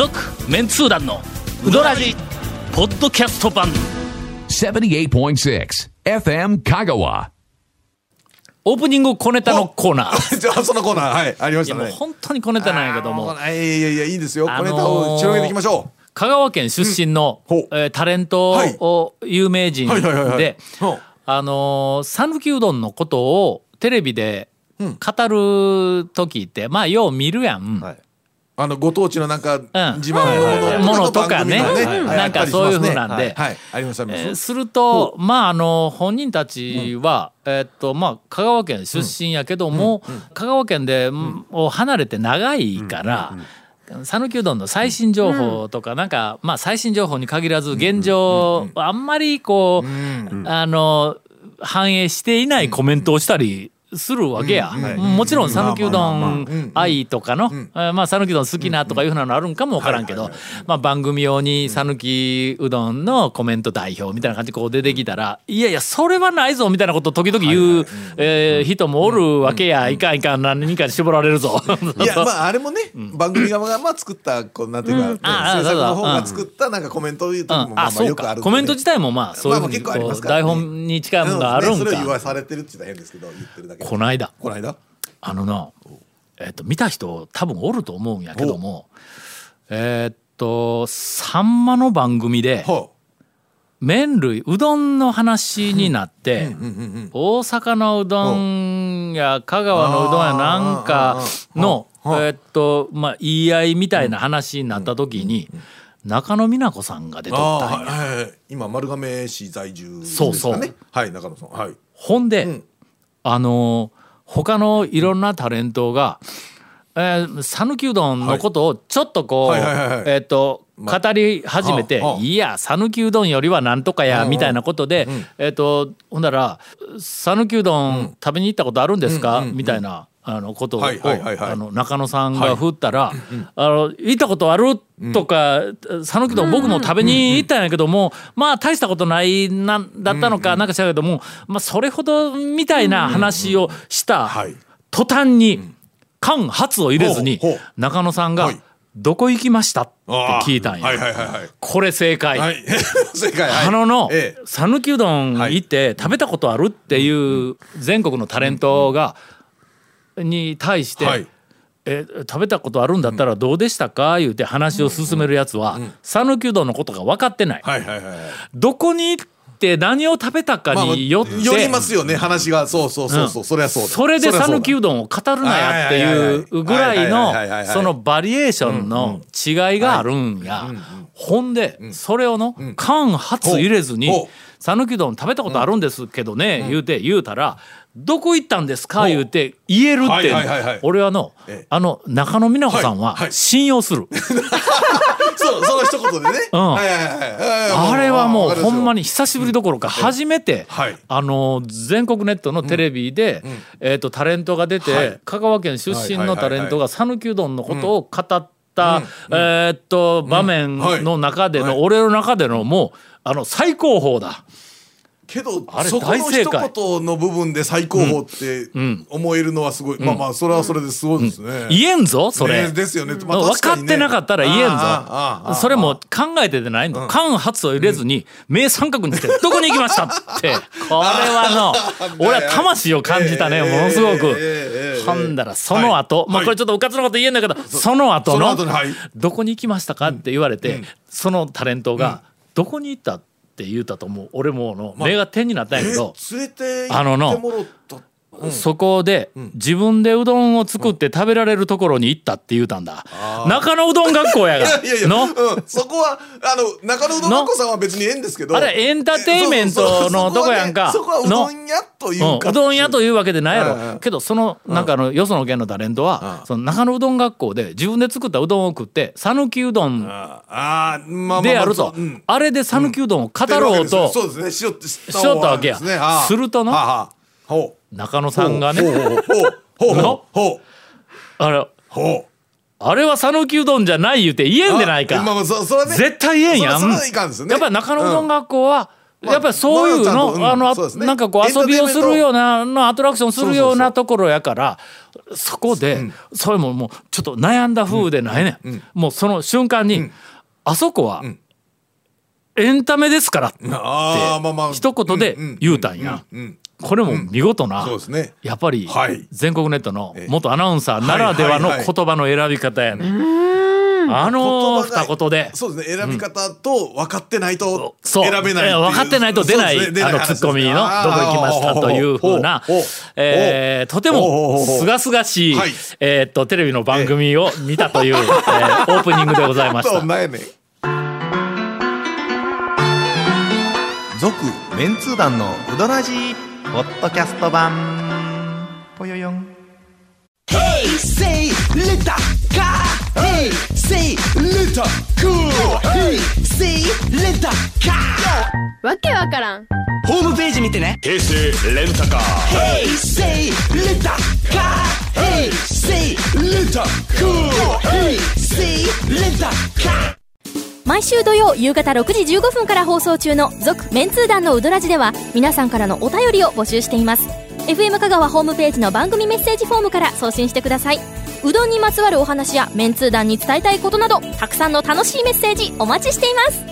続メンツー団のウドラジポッドキャスト版。78.6 FM Kagawa. オープニング小ネタのコーナー。じゃあそのコーナーはいありまいやもうしたね本当に小ネタなんやけども。いやいやいやいいですよ。あのー小ネタを広げていきましょ香川県出身の、うんほう。えータレントはい。を有名人はいはいはいはい。であの讃岐うどんのことをテレビで語る時って、まあよう見るやん。うはいあのご当地のなんかうん。自慢のものとかね。なんかそういう風なんで。するとまああの本人たちは、えーっとまあ香川県出身やけども、香川県で、うんを離れて長いから。讃岐うどんの最新情報とか、なんかまあ最新情報に限らず現状、あんまりこう、あの反映していないコメントをしたりするわけや。もちろん讃岐うどん愛とかの、えーまあ讃岐うどん好きなとかいうふうなのあるんかもわからんけど、まあ番組用に讃岐うどんのコメント代表みたいな感じでこう出てきたら、いやいやそれはないぞみたいなことを時々言うえー人もおるわけや。いかんいかん何人かに絞られるぞ。いや まああれもね、番組側がまあ作ったこうなんていうか、ねああ制作の方が作ったなんかコメントを言う時うん。もまあまああそうか。よくあるコメント自体もまあそういうふう台本に近いものがあるんうねそれを言わか。されてるって言ったら変ですけど言ってるだけ。でこないだこの間？あのな、えっと見た人多分おると思うんやけどもえーっとさんまの番組では麺類うどんの話になって大阪のうどんや香川のうどんやなんかのえーっとまあ言い合いみたいな話になった時に中野美奈子さんが出あとったんや。あはいはいはい。今丸亀市在住ですかね？そうそう。はい中野さん。はい。ほんで、あの他のいろんなタレントがえー讃岐、うどんのことをちょっとこう、はい。はい。はい。はい。えっ、と語り始めて「はあはあ。いや讃岐うどんよりはなんとかや」みたいなことで、えっ、とほんなら「讃岐うどん食べに行ったことあるんですか?」みたいな。あのことを、はいはいはいはい。あの中野さんが振ったら「あの行ったことある?」とか「讃岐うどん僕も食べに行ったんやけども、まあ大したことないなんだったのかなんか知らんけども、まあ、それほどみたいな話をしたはい。途端に間髪を入れずに中野さんがはい「どこ行きました?」って聞いたんや。はいはいはいはい。これ正解。はい。正解はい。あののええ。讃岐うどん行って食べたことある？っていう全国のタレントがに対して、はい。え食べたことあるんだったらどうでしたか？言うて話を進めるやつは讃岐うどんのことが分かってない。はいはいはいはい。どこに行って何を食べたかまあまあによって、よりますよね話が。そうそうそうそう。それはそうだそれで讃岐うどんを語るなやっていうぐらいのそのバリエーションの違いがあるんや。ほんでそれをの間髪入れずにほう「讃岐うどん食べたことあるんですけどね」言うて言うたら「どこ行ったんですか?」言うて言えるって。俺はのええ。あの中野美奈子さんは信用する。そうその一言でね。あれはもうほんまにに久しぶりどころか初めて、はい。あの全国ネットのテレビで、えー、とタレントが出て、はい。香川県出身のタレントが讃岐うどんのことを語った、うん。えーっと場面の中での、はい。俺の中でのもうあの最高峰だ。けどあれそこの一言の部分で最高峰って思えるのはすごい。まあまあそれはそれですごいですね。言えんぞそれ。ねですよね。まあ分かってなかったら言えんああああああぞそれも考えててないの。間髪を入れずに目三角にしてどこに行きましたって。これはの 俺は魂を感じたねええものすごく。ええええほんだらその後まあはい。これちょっとうかつなこと言えんだけどその後そのの後にはい。どこに行きましたかって言われてそのタレントがどこに行ったって言うたと思う。俺もうの目が点になったんやけどえ連れてあのの行ってもろったそこで自分でうどんを作って食べられるところに行ったって言うたんだ。中野うどん学校やがいやいやいや、の？うん、そこはあの中野うどん学校さんは別にええんですけど。あれエンターテインメントのとこやんか。そこはうどん屋といううん、か、うどん屋というわけでないやろ、けどそのなんかあのよその県のタレントは、うん。その中野うどん学校で自分で作ったうどんを食って讃岐うどんでやると、うん。あれで讃岐うどんを語ろうとそうですね。しよったわけや。するとのほう中野さんがね。あれあれは讃岐うどんじゃない言うて言えんでないか。あまあね。絶対言えんやん。ね。やっぱり中野うどん学校は、やっぱりそういうの、まあうですね。なんかこう遊びをするようなのアトラクションするようなところやからそこで、それももうちょっと悩んだ風でないね、ん。もうその瞬間に、あそこは、エンタメですからって一言で言うたんや。これも見事な、そうですね。やっぱりはい。全国ネットの元アナウンサーならではの言葉の選び方やね、あの二言で。そうですね。選び方と分かってないとそう。選べないう。分かってないと出ない、ね。あのツッコミの「どこ行きました」というふうなえーとてもすがすがしいはい。えーっとテレビの番組を見たという えーオープニングでございました。そうなんやねん。続メンツー団のウドラジ。ーポッドキャスト版ぽよよん.わけわからんホームページ見てね。平成レンタカー。Hey, say letter car. Hey, say letter cool. Hey, say letter car. 毎週土曜夕方6時15分から放送中の「続・メンツー団のウドラジ」では皆さんからのお便りを募集しています。FM 香川ホームページの番組メッセージフォームから送信してください。うどんにまつわるお話やメンツー団に伝えたいことなどたくさんの楽しいメッセージお待ちしています。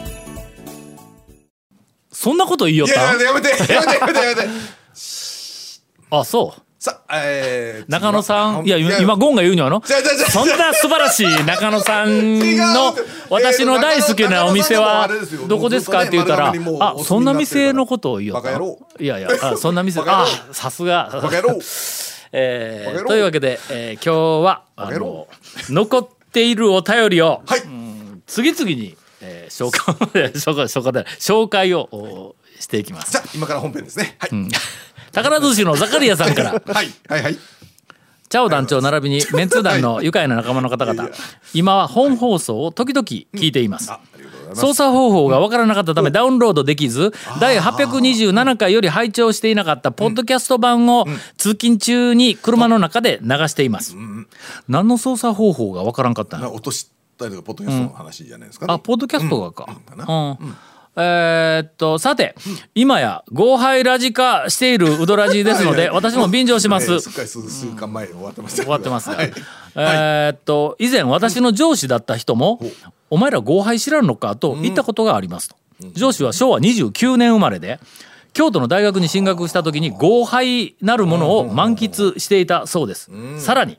そんなこと言いよっいややめてやめてやめてやめて。あそうさえー中野さん。いや今ゴンが言うにはのそんな素晴らしい中野さんの私の大好きなお店はどこですかって言ったらあそんな店のことを言おったバカ野郎。いやいやあそんな店あさすが。えーというわけで、えー今日はあの残っているお便りをはい。次々に、えー紹介 紹介紹介で紹介をおしていきます。じゃあ今から本編ですね。はい。宝寿司のザカリアさんから。はいはいはい。チャオ団長並びにメンツー団の愉快な仲間の方々。今は本放送を時々聞いています。あありがとうございます。操作方法がわからなかったためダウンロードできず第827回より拝聴していなかったポッドキャスト版を通勤中に車の中で流しています。何の操作方法がわからんかったの？な落としたりとかポッドキャストの話じゃないですかね。あポッドキャストがか。うん。かうんえーっとさて今や合杯ラジ化しているウドラジですので 私も便乗します。えーすっかり数週間前に終わってましたけど終わってますが、はい。えーっと以前私の上司だった人も「お前ら合杯知らんのか?」と言ったことがありますと、上司は昭和29年生まれで京都の大学に進学した時に合杯なるものを満喫していたそうです、さらに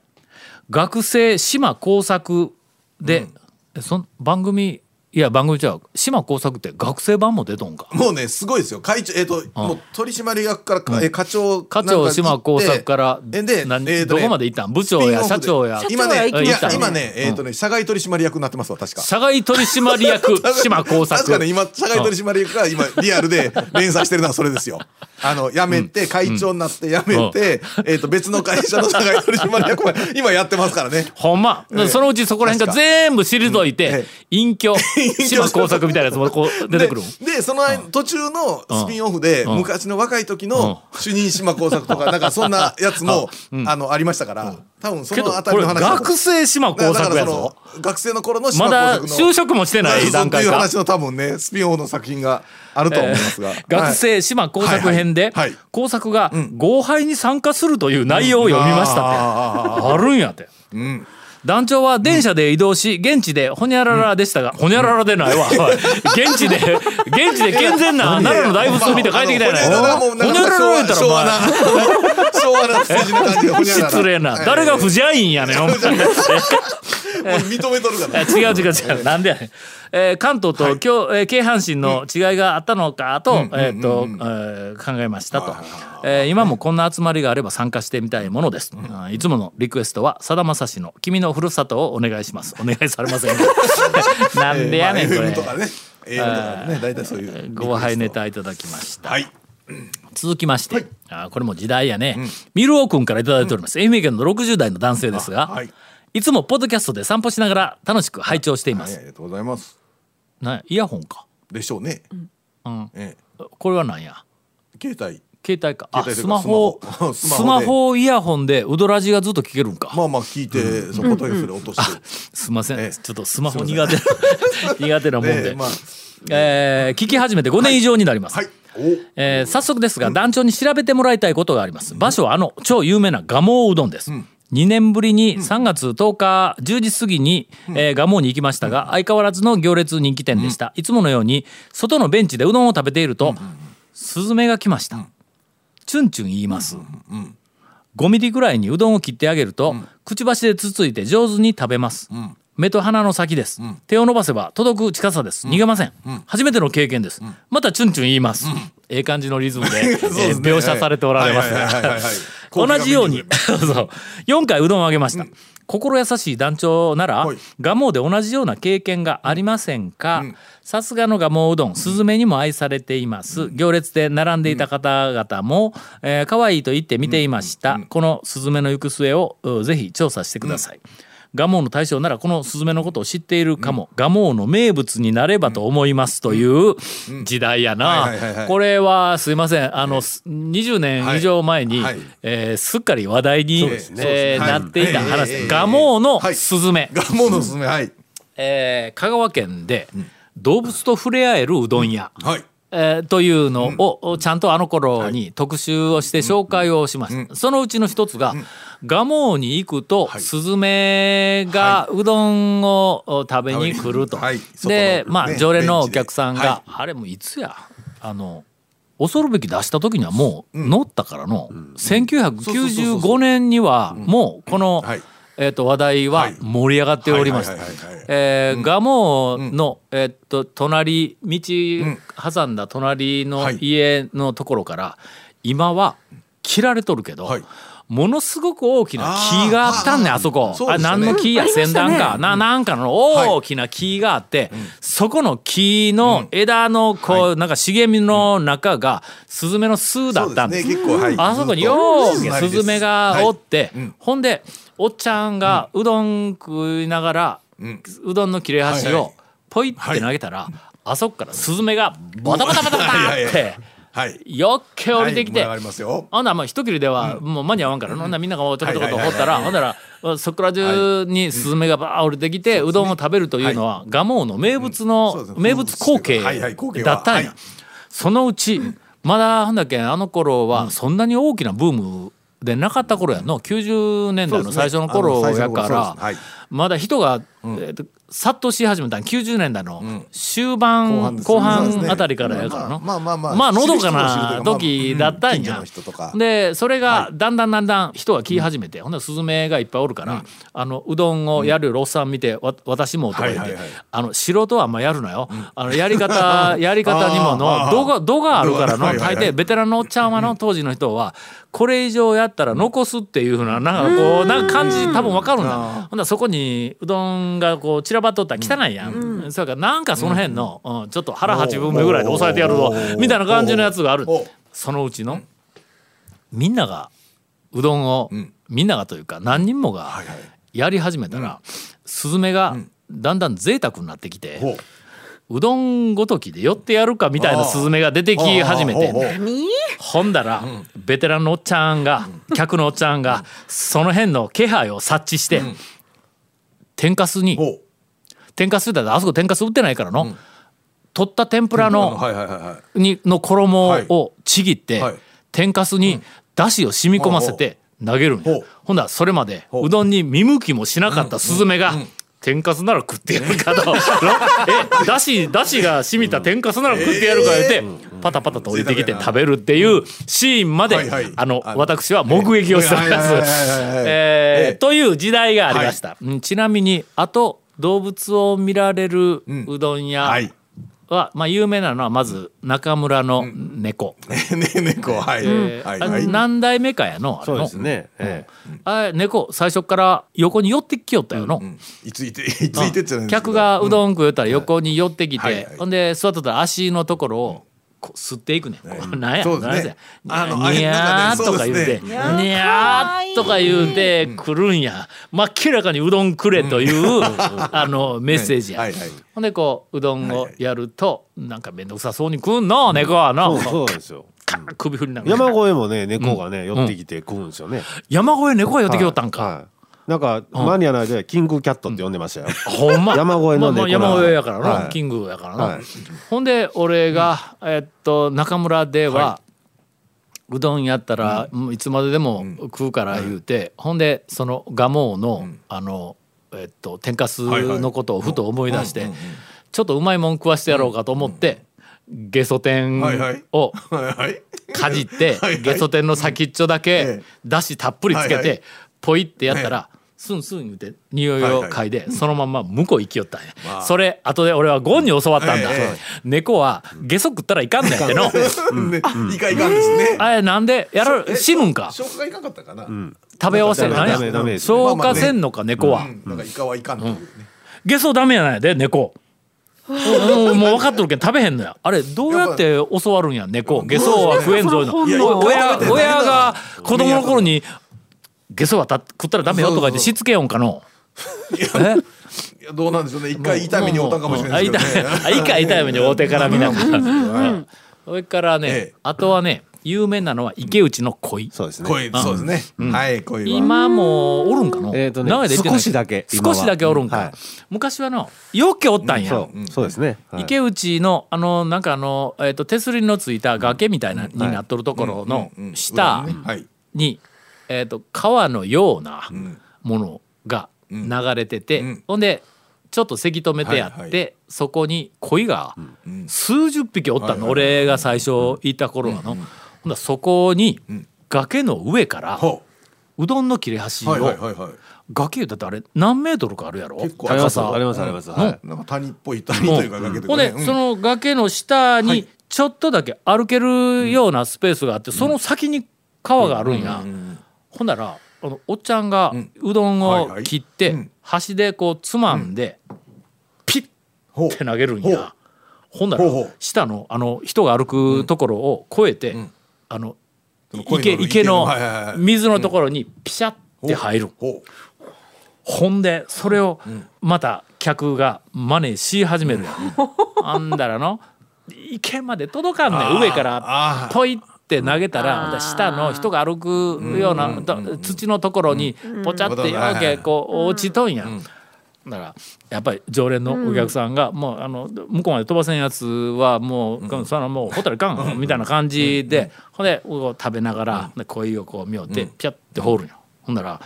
学生島工作で、えそん番組いや番組じゃ島工作って学生版も出とんか？もうねすごいですよ。会長えっ、と、もう取締役からか、え課長課長島工作からえで、何えーとねどこまで行ったん？部長や社長や。今ね今ねえっ、とね社外取締役になってますわ確か。社外取締役 島工作。確かね今社外取締役が今リアルで連載してるのはそれですよ。あの辞めて会長になって辞めて、えっ、と別の会社の社外取締役も今やってますからね。ほんま、ええそのうちそこら辺が全部退いて、え隠居島工作みたいなやつもこう出てくるん。ででその間途中のスピンオフで、うん。昔の若い時の主任島工作とかなんかそんなやつも、あのありましたから多分そのあたりの話だと学生島工作やぞ。学生の頃の島まだ工作の就職もしてない段階か。そういう話の多分ねスピンオフの作品があると思いますが、学生島工作編で工作が合杯に参加するという内容を読みましたって、あるんやって。ん団長は電車で移動し現地でほにゃららでしたが、ほにゃららでないわ。現地で現地で健全な奈良の大仏を見て帰ってきたやない。まああのほにゃほにゃらら言ったらお前。昭和な昭和な感じでほにゃらら失礼な。誰が不邪院やねんお前 認めとるから。え違う違う違う。なんでやねん、えー関東と京、えー京阪神の違いがあったのかと,、えーとえー考えましたと、えー今もこんな集まりがあれば参加してみたいものです、あいつものリクエストはさだまさしの「君のふるさと」をお願いします。お願いされません。か なんでやねんこれ、FM とかね。AM とかね。大体そういうご杯ネタいただきました、はい。続きまして、あーこれも時代やね、ミルオ君からいただいております、愛媛県の60代の男性ですが、あはいいつもポッドキャストで散歩しながら楽しく拝聴しています、はいありがとうございます。なイヤホンか。でしょうね、ん。えこれは何や？え携帯。携帯か。あ携帯というかスマホ。スマホ。スマホイヤホンでウドラジがずっと聞けるんか、まあまあ聞いて、そこトイフで落として、すいません、ええ。ちょっとスマホ苦手 苦手なもんで、ねまあ。えー聞き始めて5年以上になります、はい。えー早速ですが団長に調べてもらいたいことがあります。場所はあの超有名な蒲生うどんです、2年ぶりに3月10日10時過ぎに、えー、蒲生に行きましたが相変わらずの行列人気店でした、いつものように外のベンチでうどんを食べていると、スズメが来ました、チュンチュン言います、5ミリぐらいにうどんを切ってあげると、くちばしでつついて上手に食べます、目と鼻の先です、手を伸ばせば届く近さです。逃げません、初めての経験です、またチュンチュン言います、ええ感じのリズムで ね。ー描写されておられます。同じように そう4回うどんをあげました、心優しい団長ならはい。蒲生で同じような経験がありませんか？さすがの蒲生うどん。スズメにも愛されています。行列で並んでいた方々も、えー可愛いと言って見ていました、このスズメの行く末をうぜひ調査してください、蒲生の大将ならこのスズメのことを知っているかも、蒲生の名物になればと思いますという時代やはいはいはいはない。これはすいません。あのす20年以上前に、はい。はい。えーすっかり話題に、ね。えーはい。なっていた話。ええ。蒲生のはい。スズメ、ガモのすすめはい。えー香川県で動物と触れ合えるうどん屋、はいえーというのを、ちゃんとあの頃に特集をして紹介をしました、そのうちの一つが、蒲生に行くと、はい。スズメがうどんをお食べに来ると、はい。で、まあ常連のお客さんが、はあれもいつや？あの恐るべき出した時にはもう乗ったからの、1995年にはもうこの、はい。えー、と話題は盛り上がっておりましたえー蒲生の、えーっと隣道挟んだ隣のはい。家のところから今は切られとるけど、はい。ものすごく大きな木があったんねんあそこ。あね。何の木や先端か、ななんかの大きな木があって、そこの木の枝のこう、なんか茂みの中がスズメの巣だったんです。ねはい。あそこにようスズメがおって、はいうん。ほんでおっちゃんがうどん食いながら、うどんの切れ端をはいはいポイって投げたら、あそこからスズメがバタバタバタバタはいはいってはいよっけ降りてきて、はい盛り上がりますよほんならまあ一切れではもう間に合わんから、ほんならみんながちょこちょこと掘ったら、はいはいはいはいほんならそこら中にスズメがバー降りてきて、うどんを食べるというのは、蒲生の名物の、ですね名物光景だったんや。はいそのうち、まだほんだっけあの頃はそんなに大きなブームでなかった頃やの90年代の最初の頃やからまだ人が、えーと殺到し始めたの90年代の終盤、後半あたりからやからの、まあまあまあまあのどかなか時だったんや。でそれがだんだんだんだん人が来始めて、ほんでスズメがいっぱいおるから、あのうどんをやるおっさん見て、わ私もとか言って、あの素人はあんまやるなよ、あのやり方 やり方にもの度が度があるからの大抵ベテランのおっちゃんはの当時の人はこれ以上やったら残すっていうふうななんかこうなんか感じ多分わかるんだ。ほんならそこにうどんがこう散らばっとったら汚いやん、それからなんかその辺の、うんちょっと腹8分目ぐらいで抑えてやるぞみたいな感じのやつがある。おそのうちのみんながうどんを、みんながというか何人もがやり始めたら、スズメがだんだん贅沢になってきて、ほううどんごときで寄ってやるかみたいなスズメが出てき始めてほんだら、ベテランのおっちゃんが客のおっちゃんがその辺の気配を察知して、天かすに。天かすって言ったらあそこ天かす売ってないからの、取った天ぷらのはいはいはいはい。にの衣をちぎって、はい。天かすにだしを染み込ませて投げるんや、ほんだらそれまでほう。うどんに見向きもしなかったスズメが、天かすなら食ってやるかと。えだしだしが染みた天かすなら食ってやるか言って、パタパタと降りてきて食べるっていうシーンまで、はいはい。あの私は目撃をしておりますという時代がありました、うんちなみにあと動物を見られるうどん屋、はいは、まあ、有名なのはまず中村の猫、ね猫。はい。えーあはい。はい。何代目かやの？あそうですね。えあれ猫最初から横に寄ってきよったよの、うんいついて いついてってじゃないんですけど。客がうどん食うたら横に寄ってきて、はいはい。ほんで座っとったら足のところをこう吸っていくねん。こうなんや、そうですねなんやあのにゃーとか言うて、そうにゃーとか言うて来るんや。真っ明らかにうどんくれという、あのメッセージや。はいはいほんでこううどんをやると、なんか面倒くさそうに食うんの猫はえな。そうですよ。首振りながら。山越えもね猫がね寄ってきて食うんですよね。山越え猫が寄ってきよったんか。はい。なんかマニア内でキングキャットって呼んでましたよ、ほんま。山越えの猫な山越えやからな、はい。キングやからな、はい。ほんで俺が、えっと中村では、うどんやったら、もういつまででも食うから言うて、ほんでその蒲生の、あのえっと天かすのことをふと思い出して、ちょっとうまいもん食わしてやろうかと思って、ゲソ天をはいはい。かじってはいはい。ゲソ天の先っちょだけええ。だしたっぷりつけはいはい。てポイってやったらスンスン言うて匂いを嗅いでそのまんま向こう行きよったんや。それ後で俺はゴンに教わったんだ。ええ猫はゲソ食ったらいかんねんっての。ねいかんいかんですね。あれなんでやる死ぬんか？消化がいかんかったかな。うん。食べ合わせダメ何や消化せんのか猫は。なんかイカはいかんというね。ゲソダメやないで猫。うんもう分かっとるけど食べへんのや。あれどうやって教わるんや猫？ゲソは食えんぞ。親親が子供の頃にゲソはた食ったらダメよとか言ってしつけよんかの。え？いやどうなんでしょうね。一回痛みに遭ったんかもしれないですけどね。あ痛い。あ一回痛い目に会うてから見ながらそれからね、ええ。あとはね有名なのは池内の鯉。そうですね。恋そうですね。はい恋は。今もおるんかの、えーとね少しだけ少しだけおるんか、はい。昔はのよっけおったん。や、そうそうですね、はい。池内のあのなんかあの、えー、と手すりのついた崖みたいなになっとるところのうん下に、えー、と川のようなものが流れてて、ん。ほんでちょっとせき止めてやって、はいはそこに鯉が数十匹おったの、俺が最初行った頃はの、ほんだらそこに崖の上からほう。どんの切れ端を、うはいはいはいはい。崖だってあれ何メートルかあるやろ？結構あります。高さ。ありますあります、はい。なんか谷っぽい谷というか崖というほんで、うんその崖の下にちょっとだけ歩けるようなスペースがあって、その先に川があるんや、ほんならあのおっちゃんがうどんを切って、うん。端でこうつまんで、ピッ。て投げるんや、ほんなら下のあの人が歩くところを越えて、あのの池池の水のところにピシャって入る、ほほんでそれをまた客が真似し始めるやん。あんだらの池まで届かんねん。上からポイって投げたら下の人が歩くようなと土のところにポチャってよけこう落ちとんや。だからやっぱり常連のお客さんが、もうあの向こうまで飛ばせんやつはもう、そのもうホタルかんみたいな感じで、ほんでこう食べながら、で鯉をこう見よってピャッて放るんよ。ほんなら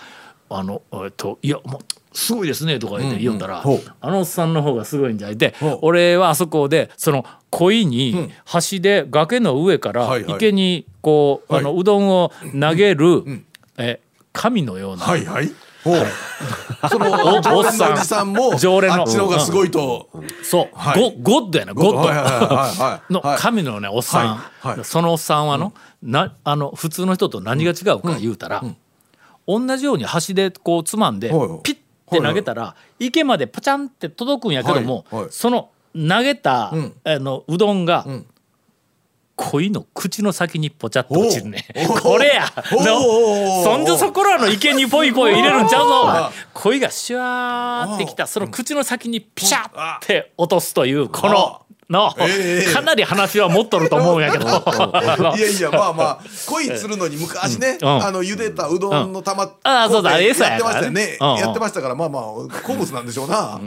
あのえっと「いやもうすごいですね」とか言って言おったら、ほう。あのおっさんの方がすごいんじゃいて俺はあそこでその鯉に端で崖の上からはいはい。池にこう、はいあのうどんを投げる、え神のような、はいはい。ほう。そのお常連おっさん。のおじさんも常連の。あっちの方がすごいと。そう、はい。ゴゴッドやなゴッド。はいはいはいはいのはい。神のねおっさん、はい。はい。そのおっさんはの,、なあの普通の人と何が違うか言うたら、同じように端でこうつまんで、はいはいピッて投げたら、池までパチャンって届くんやけども、その投げた、ん。あのうどんが、ん。鯉の口の先にポチャッと落ちるね。これや。そんじょそこらの池にポイポイ入れるんちゃうあぞ鯉がシュワーってきた。その口の先にピシャッて落とすというこのの。ええかなり話は持っとると思うんやけど。いやいやまあまあ鯉釣るのに昔ね、うん。あの茹でたうどんの玉、ああそうだ餌やってまからね。したよね、うん。うんやってましたからまあまあ好物なんでしょうな、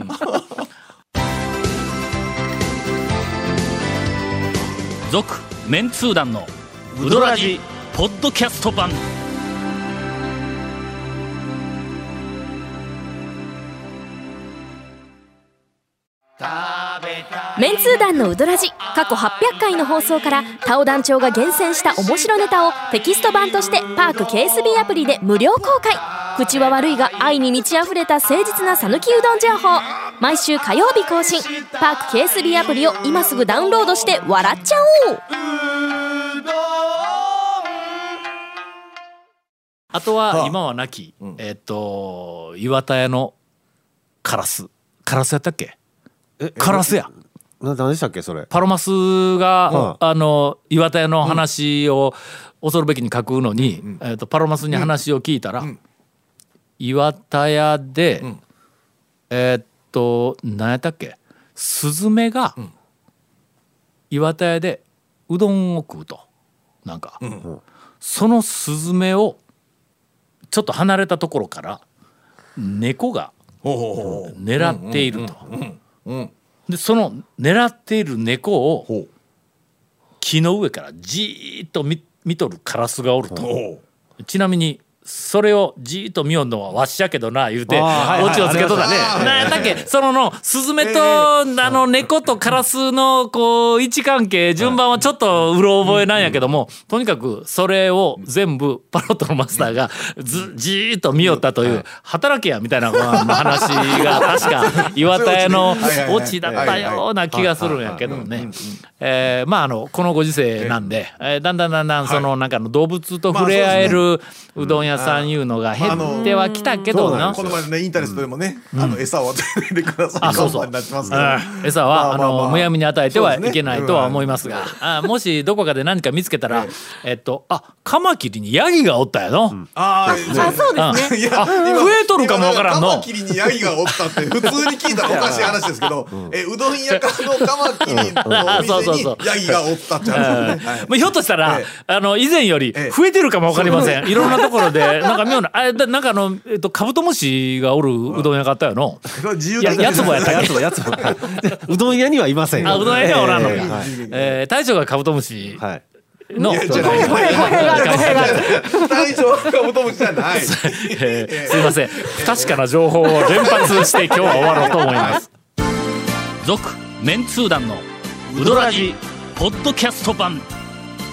続メンツー団のウドラジポッドキャスト版メンツー団のウドラジ過去800回の放送からタオ団長が厳選した面白ネタをテキスト版としてパーク KSB アプリで無料公開。口は悪いが愛に満ち溢れた誠実な讃岐うどん情報。毎週火曜日更新。パーク KSB アプリを今すぐダウンロードして笑っちゃおう。あとは今はなき、えっと岩田屋のカラス。カラスやったっけ？カラスや。な何でしたっけそれ？パロマスが、はあの岩田屋の話を恐るべきに書くのに、えー、とパロマスに話を聞いたら、岩田屋で、えーっと何やったっけ？スズメが岩田屋でうどんを食うと。なんか、そのスズメをちょっと離れたところから猫が狙っていると。でその狙っている猫を木の上からじーっと見見とるカラスがおると。ほちなみにそれをじーっと見よんのはわしやけどな言うてオチをつけとったね。なんだっけそののスズメとあの猫とカラスのこう位置関係順番はちょっとうろ覚えなんやけどもとにかくそれを全部パロットのマスターがずじーっと見よったという働けやみたいな話が確か 岩田屋のオチだったような気がするんやけどね。えーまああのこのご時世なんで、えー。だんだんだんだんそのなんかの動物と触れ合えるうどん屋さんいうのが減ってはきたけどな。この前のねインターネットでもね、あの餌を与えないでくださいあそうそう。看板になってますけど、うん餌は、まあまあまあ。あのむやみに与えてはいけないとは思いますが、あもしどこかで何か見つけたら、えっとあカマキリにヤギがおったやの、あああそうですね。いやあ増えとるかもわからんの。カマキリにヤギがおったって普通に聞いたらおかしい話ですけど、えうどん屋かのカマキリのおそうそう店そうにヤギがおったって話ですね。はい。まあひょっとしたら、えあの以前よりええ。増えてるかもわかりません、いろんなところでなんか妙なあだなんかあの、えっと、カブトムシがおるうどん屋があったよの、いややつもやったやつもやつもうどん屋にはいません。よあうどん屋にはおらんのか、えええー大将がカブトムシはい。の、いやじゃない。語弊がある語弊がある大将はカブトムシじゃない。えーすいません。不確かな情報を連発して今日は終わろうと思います。続メンツー団のウドラジポッドキャスト版